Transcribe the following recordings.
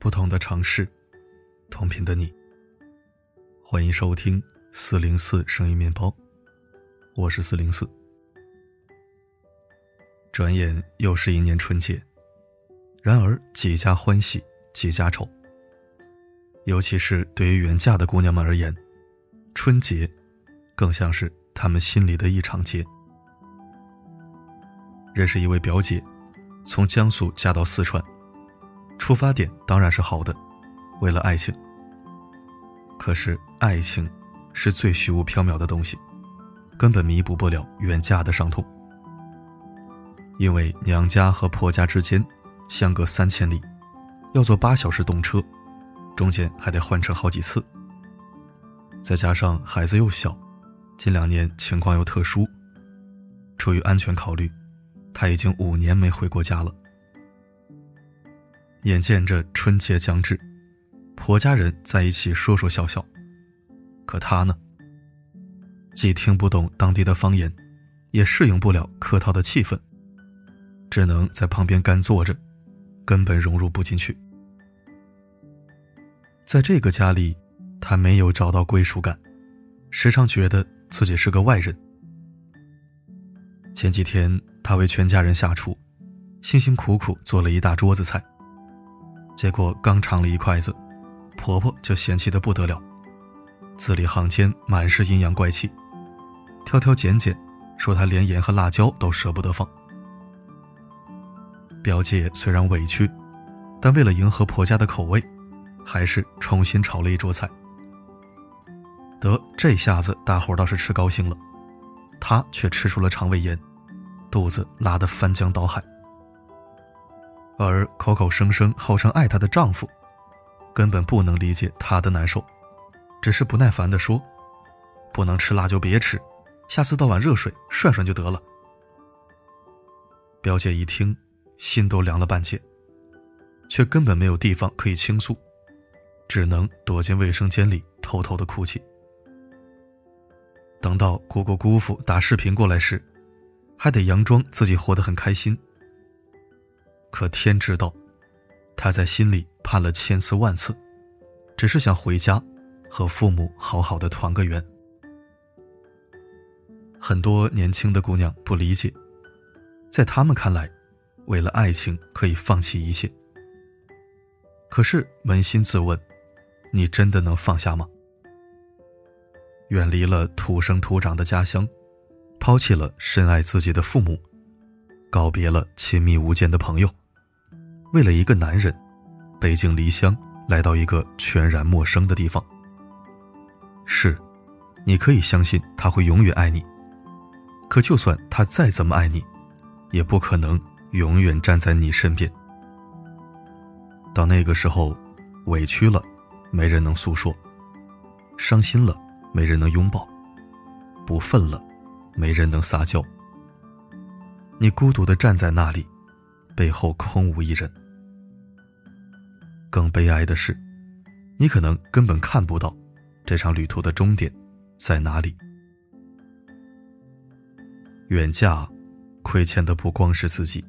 不同的城市，同频的你。欢迎收听四零四声音面包，我是四零四。转眼又是一年春节，然而几家欢喜几家愁。尤其是对于远嫁的姑娘们而言，春节更像是她们心里的一场劫。认识一位表姐，从江苏嫁到四川，出发点当然是好的，为了爱情。可是爱情是最虚无缥缈的东西，根本弥补不了远嫁的伤痛。因为娘家和婆家之间相隔三千里，要坐八小时动车，中间还得换乘好几次。再加上孩子又小，近两年情况又特殊，出于安全考虑，他已经五年没回过家了。眼见着春节将至，婆家人在一起说说笑笑，可他呢，既听不懂当地的方言，也适应不了客套的气氛。只能在旁边干坐着，根本融入不进去。在这个家里，他没有找到归属感，时常觉得自己是个外人。前几天，他为全家人下厨，辛辛苦苦做了一大桌子菜，结果刚尝了一筷子，婆婆就嫌弃的不得了，字里行间满是阴阳怪气，挑挑拣拣，说她连盐和辣椒都舍不得放。表姐虽然委屈，但为了迎合婆家的口味，还是重新炒了一桌菜。得这下子大伙倒是吃高兴了，她却吃出了肠胃炎，肚子拉得翻江倒海。而口口声声号称爱她的丈夫，根本不能理解她的难受，只是不耐烦地说：“不能吃辣就别吃，下次倒碗热水涮涮就得了。”表姐一听。心都凉了半截，却根本没有地方可以倾诉，只能躲进卫生间里偷偷的哭泣。等到姑姑姑父打视频过来时，还得佯装自己活得很开心。可天知道，他在心里盼了千次万次，只是想回家，和父母好好的团个圆。很多年轻的姑娘不理解，在他们看来。为了爱情可以放弃一切，可是扪心自问，你真的能放下吗？远离了土生土长的家乡，抛弃了深爱自己的父母，告别了亲密无间的朋友，为了一个男人，北京离乡来到一个全然陌生的地方。是，你可以相信他会永远爱你，可就算他再怎么爱你，也不可能。永远站在你身边。到那个时候，委屈了，没人能诉说；伤心了，没人能拥抱；不忿了，没人能撒娇。你孤独的站在那里，背后空无一人。更悲哀的是，你可能根本看不到这场旅途的终点在哪里。远嫁，亏欠的不光是自己。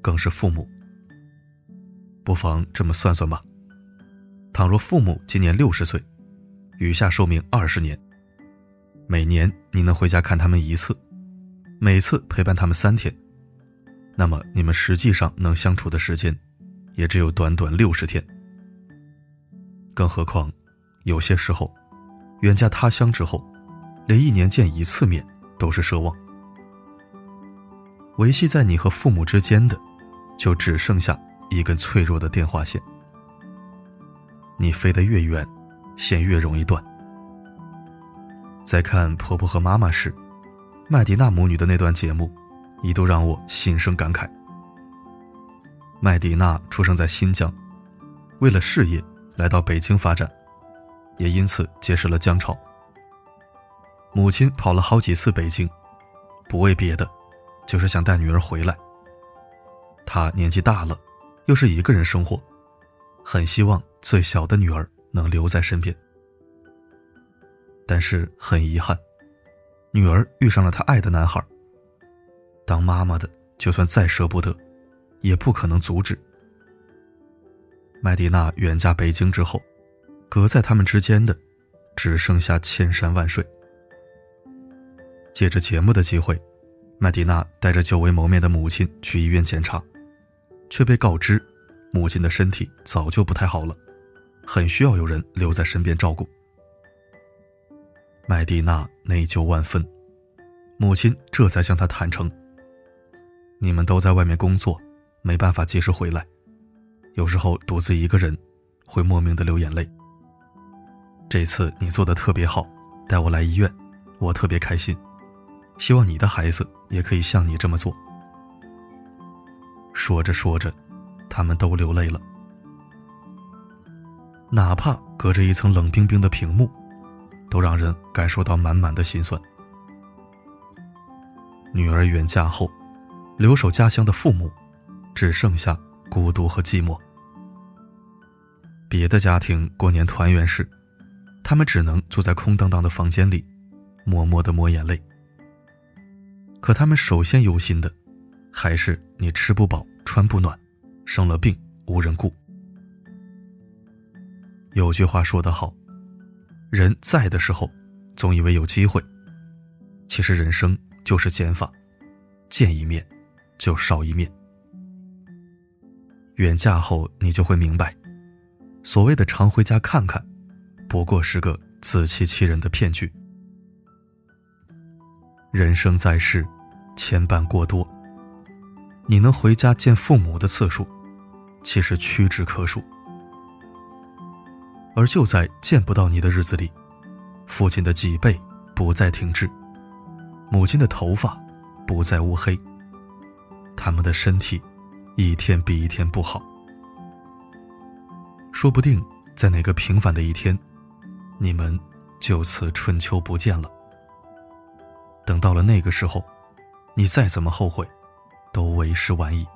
更是父母。不妨这么算算吧：倘若父母今年六十岁，余下寿命二十年，每年你能回家看他们一次，每次陪伴他们三天，那么你们实际上能相处的时间，也只有短短六十天。更何况，有些时候，远嫁他乡之后，连一年见一次面都是奢望。维系在你和父母之间的。就只剩下一根脆弱的电话线，你飞得越远，线越容易断。在看婆婆和妈妈时，麦迪娜母女的那段节目，一度让我心生感慨。麦迪娜出生在新疆，为了事业来到北京发展，也因此结识了姜潮。母亲跑了好几次北京，不为别的，就是想带女儿回来。他年纪大了，又是一个人生活，很希望最小的女儿能留在身边。但是很遗憾，女儿遇上了她爱的男孩。当妈妈的，就算再舍不得，也不可能阻止。麦迪娜远嫁北京之后，隔在他们之间的，只剩下千山万水。借着节目的机会，麦迪娜带着久未谋面的母亲去医院检查，却被告知，母亲的身体早就不太好了，很需要有人留在身边照顾。麦迪娜内疚万分，母亲这才向她坦诚：“你们都在外面工作，没办法及时回来，有时候独自一个人，会莫名的流眼泪。这次你做的特别好，带我来医院，我特别开心。”希望你的孩子也可以像你这么做。说着说着，他们都流泪了。哪怕隔着一层冷冰冰的屏幕，都让人感受到满满的心酸。女儿远嫁后，留守家乡的父母，只剩下孤独和寂寞。别的家庭过年团圆时，他们只能坐在空荡荡的房间里，默默的抹眼泪。可他们首先忧心的，还是你吃不饱穿不暖，生了病无人顾。有句话说得好，人在的时候，总以为有机会，其实人生就是减法，见一面，就少一面。远嫁后，你就会明白，所谓的常回家看看，不过是个自欺欺人的骗局。人生在世，牵绊过多。你能回家见父母的次数，其实屈指可数。而就在见不到你的日子里，父亲的脊背不再挺直，母亲的头发不再乌黑，他们的身体一天比一天不好。说不定在哪个平凡的一天，你们就此春秋不见了。等到了那个时候，你再怎么后悔，都为时晚矣。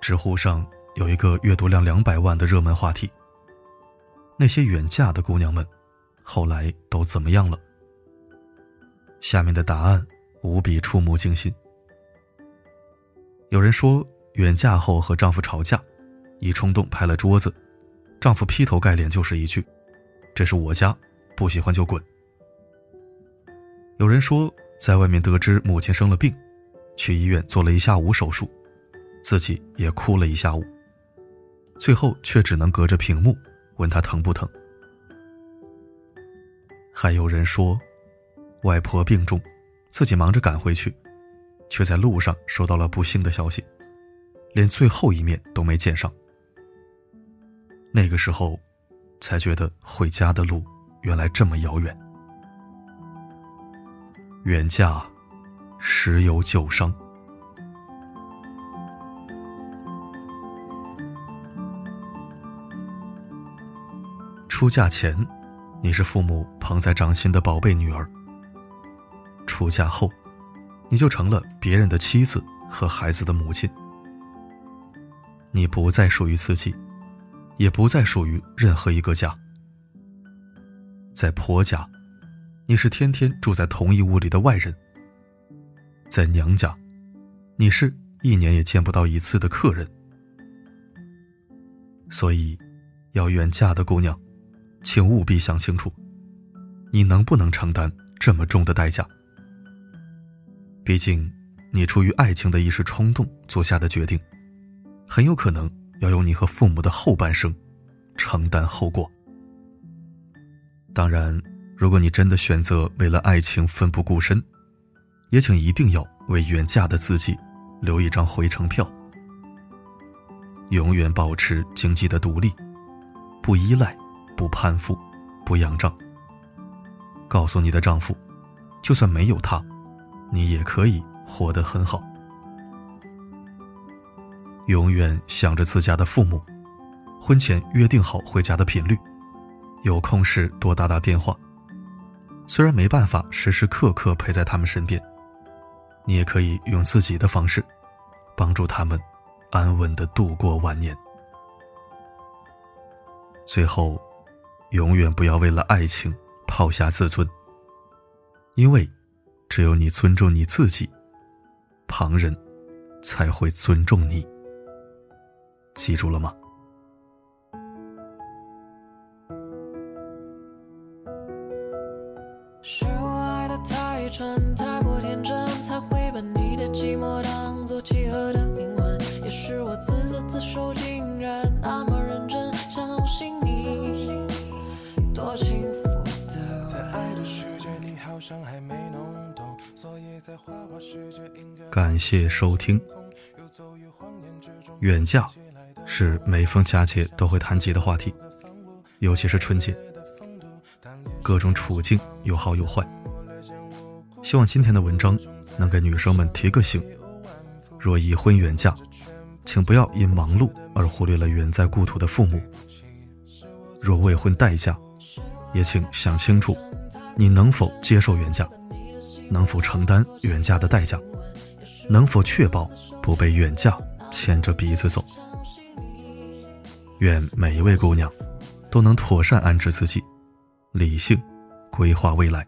知乎上有一个阅读量两百万的热门话题：那些远嫁的姑娘们，后来都怎么样了？下面的答案无比触目惊心。有人说，远嫁后和丈夫吵架，一冲动拍了桌子，丈夫劈头盖脸就是一句：“这是我家，不喜欢就滚。”有人说，在外面得知母亲生了病，去医院做了一下午手术，自己也哭了一下午。最后却只能隔着屏幕问他疼不疼。还有人说，外婆病重，自己忙着赶回去，却在路上收到了不幸的消息，连最后一面都没见上。那个时候，才觉得回家的路原来这么遥远。远嫁，十有九伤。出嫁前，你是父母捧在掌心的宝贝女儿；出嫁后，你就成了别人的妻子和孩子的母亲。你不再属于自己，也不再属于任何一个家。在婆家。你是天天住在同一屋里的外人，在娘家，你是一年也见不到一次的客人。所以，要远嫁的姑娘，请务必想清楚，你能不能承担这么重的代价？毕竟，你出于爱情的一时冲动做下的决定，很有可能要用你和父母的后半生承担后果。当然。如果你真的选择为了爱情奋不顾身，也请一定要为远嫁的自己留一张回程票。永远保持经济的独立，不依赖，不攀附，不仰仗。告诉你的丈夫，就算没有他，你也可以活得很好。永远想着自家的父母，婚前约定好回家的频率，有空时多打打电话。虽然没办法时时刻刻陪在他们身边，你也可以用自己的方式，帮助他们安稳的度过晚年。最后，永远不要为了爱情抛下自尊，因为只有你尊重你自己，旁人才会尊重你。记住了吗？是我爱的太蠢，太过天真，才会把你的寂寞当作契合的灵魂。也是我自作自受，竟然那么认真，相信你多幸福的。在爱的世界，你好像还没感谢收听。远嫁是每逢佳节都会谈及的话题，尤其是春节。各种处境有好有坏，希望今天的文章能给女生们提个醒：若已婚远嫁，请不要因忙碌而忽略了远在故土的父母；若未婚待嫁，也请想清楚，你能否接受远嫁，能否承担远嫁的代价，能否确保不被远嫁牵着鼻子走。愿每一位姑娘都能妥善安置自己。理性规划未来。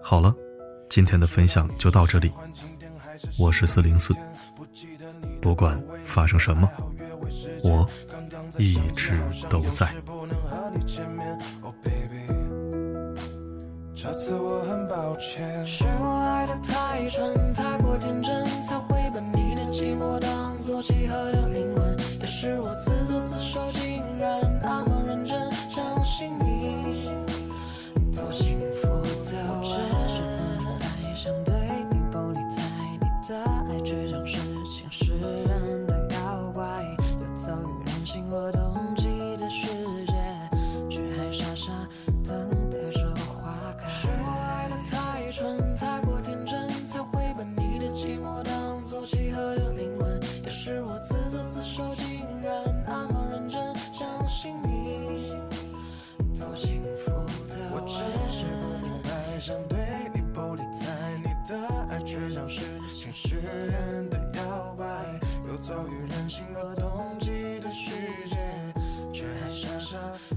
好了，今天的分享就到这里。我是四零四，不管发生什么，我一直都在。这次我很抱歉，是我爱的太蠢，太过天真，才会把你的。寂寞当作契合的灵魂，也是我自作自受，竟然那么认真相信你，Russia